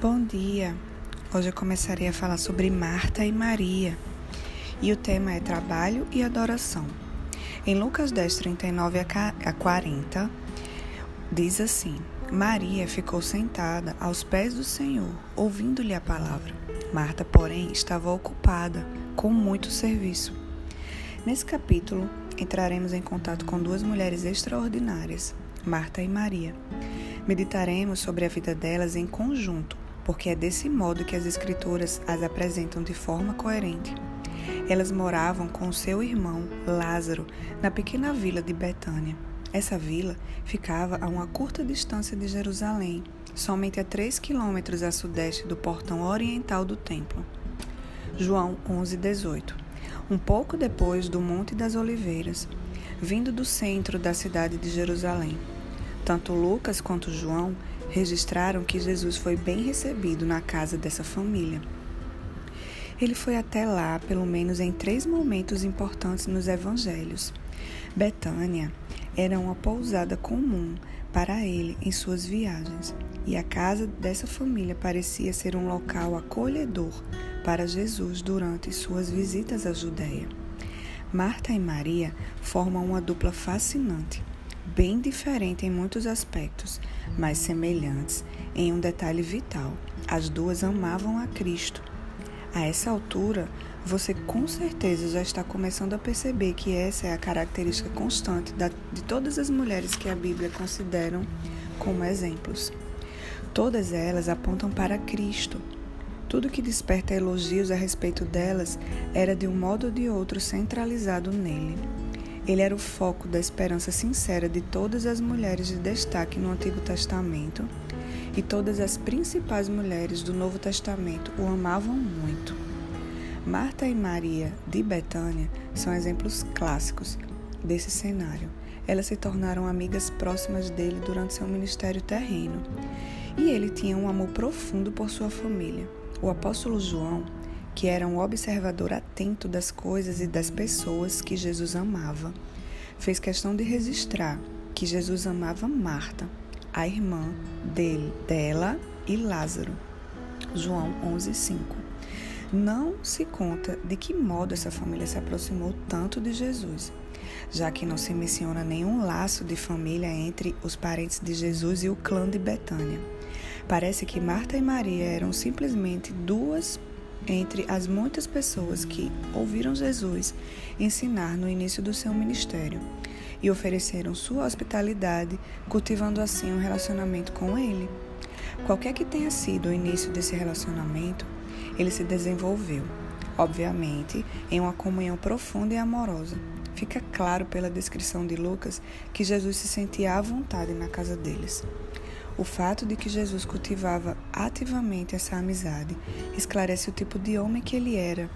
Bom dia! Hoje eu começarei a falar sobre Marta e Maria e o tema é trabalho e adoração. Em Lucas 10, 39 a 40, diz assim: Maria ficou sentada aos pés do Senhor, ouvindo-lhe a palavra. Marta, porém, estava ocupada com muito serviço. Nesse capítulo, entraremos em contato com duas mulheres extraordinárias, Marta e Maria. Meditaremos sobre a vida delas em conjunto porque é desse modo que as Escrituras as apresentam de forma coerente. Elas moravam com seu irmão Lázaro na pequena vila de Betânia. Essa vila ficava a uma curta distância de Jerusalém, somente a 3 quilômetros a sudeste do portão oriental do templo. João 11:18. Um pouco depois do Monte das Oliveiras, vindo do centro da cidade de Jerusalém. Tanto Lucas quanto João registraram que Jesus foi bem recebido na casa dessa família. Ele foi até lá, pelo menos em três momentos importantes nos evangelhos. Betânia era uma pousada comum para ele em suas viagens, e a casa dessa família parecia ser um local acolhedor para Jesus durante suas visitas à Judéia. Marta e Maria formam uma dupla fascinante bem diferente em muitos aspectos, mas semelhantes em um detalhe vital. As duas amavam a Cristo. A essa altura, você com certeza já está começando a perceber que essa é a característica constante de todas as mulheres que a Bíblia consideram como exemplos. Todas elas apontam para Cristo. Tudo que desperta elogios a respeito delas era de um modo ou de outro centralizado nele. Ele era o foco da esperança sincera de todas as mulheres de destaque no Antigo Testamento, e todas as principais mulheres do Novo Testamento o amavam muito. Marta e Maria de Betânia são exemplos clássicos desse cenário. Elas se tornaram amigas próximas dele durante seu ministério terreno, e ele tinha um amor profundo por sua família. O apóstolo João que era um observador atento das coisas e das pessoas que Jesus amava, fez questão de registrar que Jesus amava Marta, a irmã dele, dela e Lázaro. João 11:5. Não se conta de que modo essa família se aproximou tanto de Jesus, já que não se menciona nenhum laço de família entre os parentes de Jesus e o clã de Betânia. Parece que Marta e Maria eram simplesmente duas entre as muitas pessoas que ouviram Jesus ensinar no início do seu ministério e ofereceram sua hospitalidade, cultivando assim um relacionamento com Ele. Qualquer que tenha sido o início desse relacionamento, ele se desenvolveu, obviamente, em uma comunhão profunda e amorosa. Fica claro pela descrição de Lucas que Jesus se sentia à vontade na casa deles. O fato de que Jesus cultivava ativamente essa amizade esclarece o tipo de homem que ele era.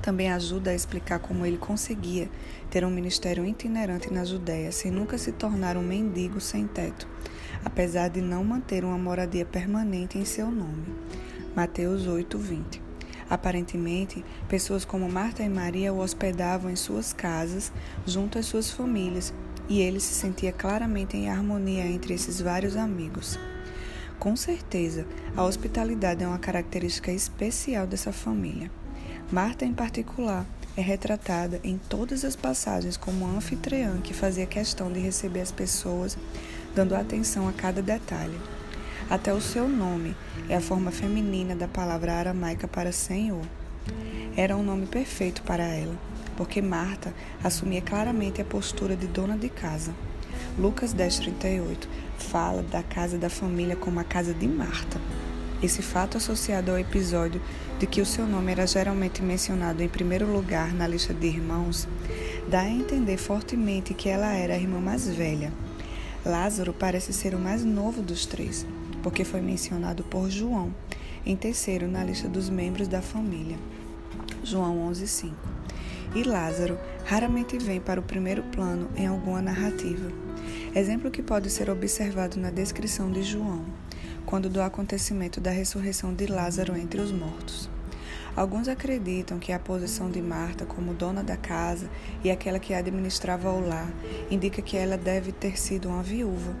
Também ajuda a explicar como ele conseguia ter um ministério itinerante na Judéia sem nunca se tornar um mendigo sem teto, apesar de não manter uma moradia permanente em seu nome. Mateus 8:20. Aparentemente, pessoas como Marta e Maria o hospedavam em suas casas, junto às suas famílias, e ele se sentia claramente em harmonia entre esses vários amigos. Com certeza, a hospitalidade é uma característica especial dessa família. Marta, em particular, é retratada em todas as passagens como uma anfitriã que fazia questão de receber as pessoas, dando atenção a cada detalhe. Até o seu nome é a forma feminina da palavra aramaica para Senhor. Era um nome perfeito para ela porque Marta assumia claramente a postura de dona de casa. Lucas 10:38 fala da casa da família como a casa de Marta. Esse fato associado ao episódio de que o seu nome era geralmente mencionado em primeiro lugar na lista de irmãos, dá a entender fortemente que ela era a irmã mais velha. Lázaro parece ser o mais novo dos três, porque foi mencionado por João, em terceiro na lista dos membros da família. João 11:5 e Lázaro raramente vem para o primeiro plano em alguma narrativa. Exemplo que pode ser observado na descrição de João, quando do acontecimento da ressurreição de Lázaro entre os mortos. Alguns acreditam que a posição de Marta como dona da casa e aquela que administrava o lar indica que ela deve ter sido uma viúva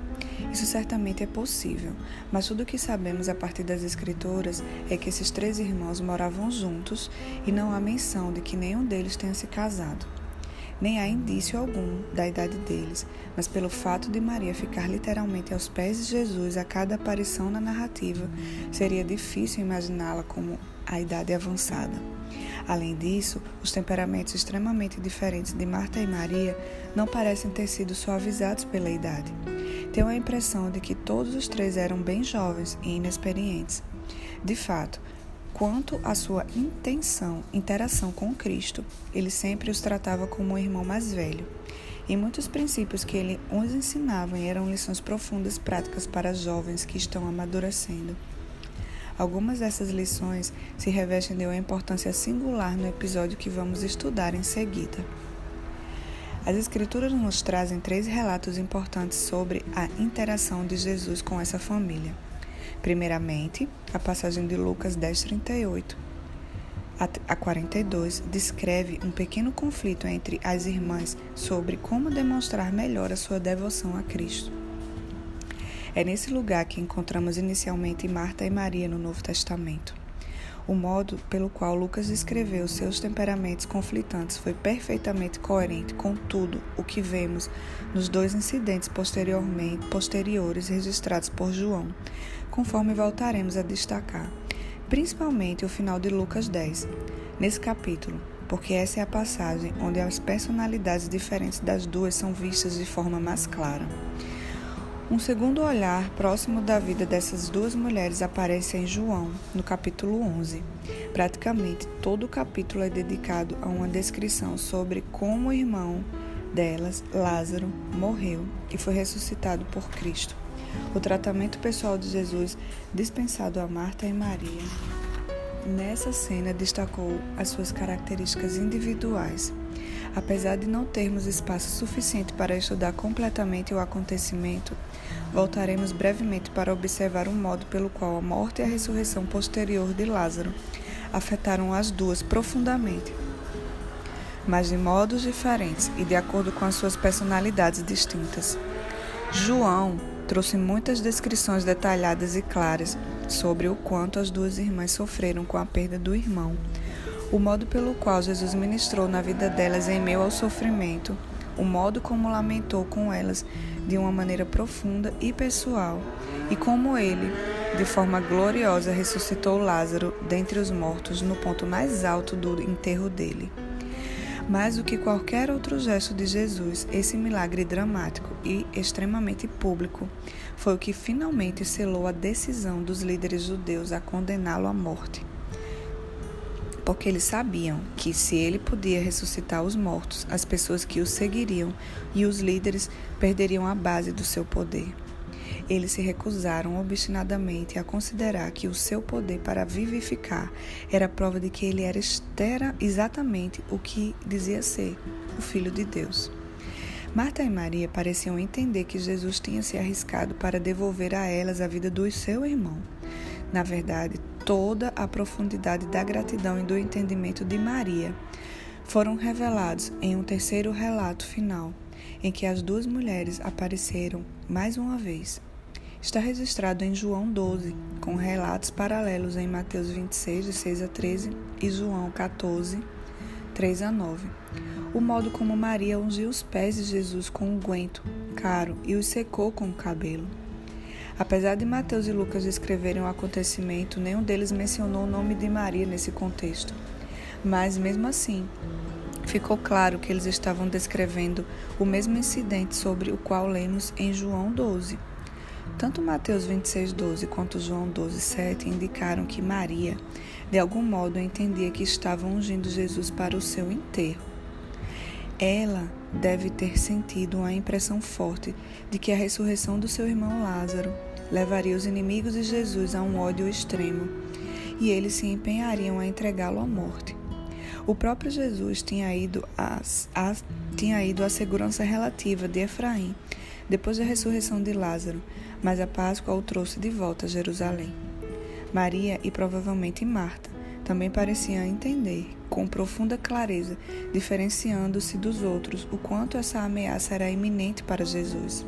Isso certamente é possível, mas tudo o que sabemos a partir das Escrituras é que esses três irmãos moravam juntos e não há menção de que nenhum deles tenha se casado. Nem há indício algum da idade deles, mas pelo fato de Maria ficar literalmente aos pés de Jesus a cada aparição na narrativa, seria difícil imaginá-la como a idade avançada. Além disso, os temperamentos extremamente diferentes de Marta e Maria não parecem ter sido suavizados pela idade. Tenho a impressão de que todos os três eram bem jovens e inexperientes. De fato, quanto à sua intenção, interação com Cristo, ele sempre os tratava como um irmão mais velho. E muitos princípios que ele os ensinava eram lições profundas práticas para jovens que estão amadurecendo. Algumas dessas lições se revestem de uma importância singular no episódio que vamos estudar em seguida. As Escrituras nos trazem três relatos importantes sobre a interação de Jesus com essa família. Primeiramente, a passagem de Lucas 10, 38 a 42 descreve um pequeno conflito entre as irmãs sobre como demonstrar melhor a sua devoção a Cristo. É nesse lugar que encontramos inicialmente Marta e Maria no Novo Testamento. O modo pelo qual Lucas descreveu seus temperamentos conflitantes foi perfeitamente coerente com tudo o que vemos nos dois incidentes posteriormente posteriores registrados por João, conforme voltaremos a destacar, principalmente o final de Lucas 10. Nesse capítulo, porque essa é a passagem onde as personalidades diferentes das duas são vistas de forma mais clara. Um segundo olhar próximo da vida dessas duas mulheres aparece em João, no capítulo 11. Praticamente todo o capítulo é dedicado a uma descrição sobre como o irmão delas, Lázaro, morreu e foi ressuscitado por Cristo. O tratamento pessoal de Jesus dispensado a Marta e Maria. Nessa cena destacou as suas características individuais. Apesar de não termos espaço suficiente para estudar completamente o acontecimento, voltaremos brevemente para observar o modo pelo qual a morte e a ressurreição posterior de Lázaro afetaram as duas profundamente, mas de modos diferentes e de acordo com as suas personalidades distintas. João trouxe muitas descrições detalhadas e claras sobre o quanto as duas irmãs sofreram com a perda do irmão. O modo pelo qual Jesus ministrou na vida delas em meio ao sofrimento, o modo como lamentou com elas de uma maneira profunda e pessoal, e como ele, de forma gloriosa, ressuscitou Lázaro dentre os mortos no ponto mais alto do enterro dele. Mais do que qualquer outro gesto de Jesus, esse milagre dramático e extremamente público foi o que finalmente selou a decisão dos líderes judeus a condená-lo à morte porque eles sabiam que se ele podia ressuscitar os mortos, as pessoas que o seguiriam e os líderes perderiam a base do seu poder. Eles se recusaram obstinadamente a considerar que o seu poder para vivificar era prova de que ele era exatamente o que dizia ser, o Filho de Deus. Marta e Maria pareciam entender que Jesus tinha se arriscado para devolver a elas a vida do seu irmão. Na verdade, toda a profundidade da gratidão e do entendimento de Maria foram revelados em um terceiro relato final, em que as duas mulheres apareceram mais uma vez. Está registrado em João 12, com relatos paralelos em Mateus 26, de 6 a 13, e João 14, 3 a 9. O modo como Maria ungiu os pés de Jesus com um guento caro e os secou com o cabelo. Apesar de Mateus e Lucas descreverem o acontecimento, nenhum deles mencionou o nome de Maria nesse contexto. Mas, mesmo assim, ficou claro que eles estavam descrevendo o mesmo incidente sobre o qual lemos em João 12. Tanto Mateus 26, 12 quanto João 12, 7 indicaram que Maria, de algum modo, entendia que estavam ungindo Jesus para o seu enterro. Ela deve ter sentido uma impressão forte de que a ressurreição do seu irmão Lázaro levaria os inimigos de Jesus a um ódio extremo e eles se empenhariam a entregá-lo à morte. O próprio Jesus tinha ido, a, tinha ido à segurança relativa de Efraim depois da ressurreição de Lázaro, mas a Páscoa o trouxe de volta a Jerusalém. Maria e provavelmente Marta também pareciam entender, com profunda clareza, diferenciando-se dos outros, o quanto essa ameaça era iminente para Jesus.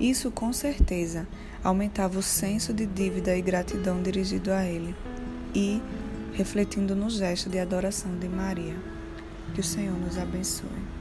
Isso com certeza aumentava o senso de dívida e gratidão dirigido a Ele e refletindo no gesto de adoração de Maria. Que o Senhor nos abençoe.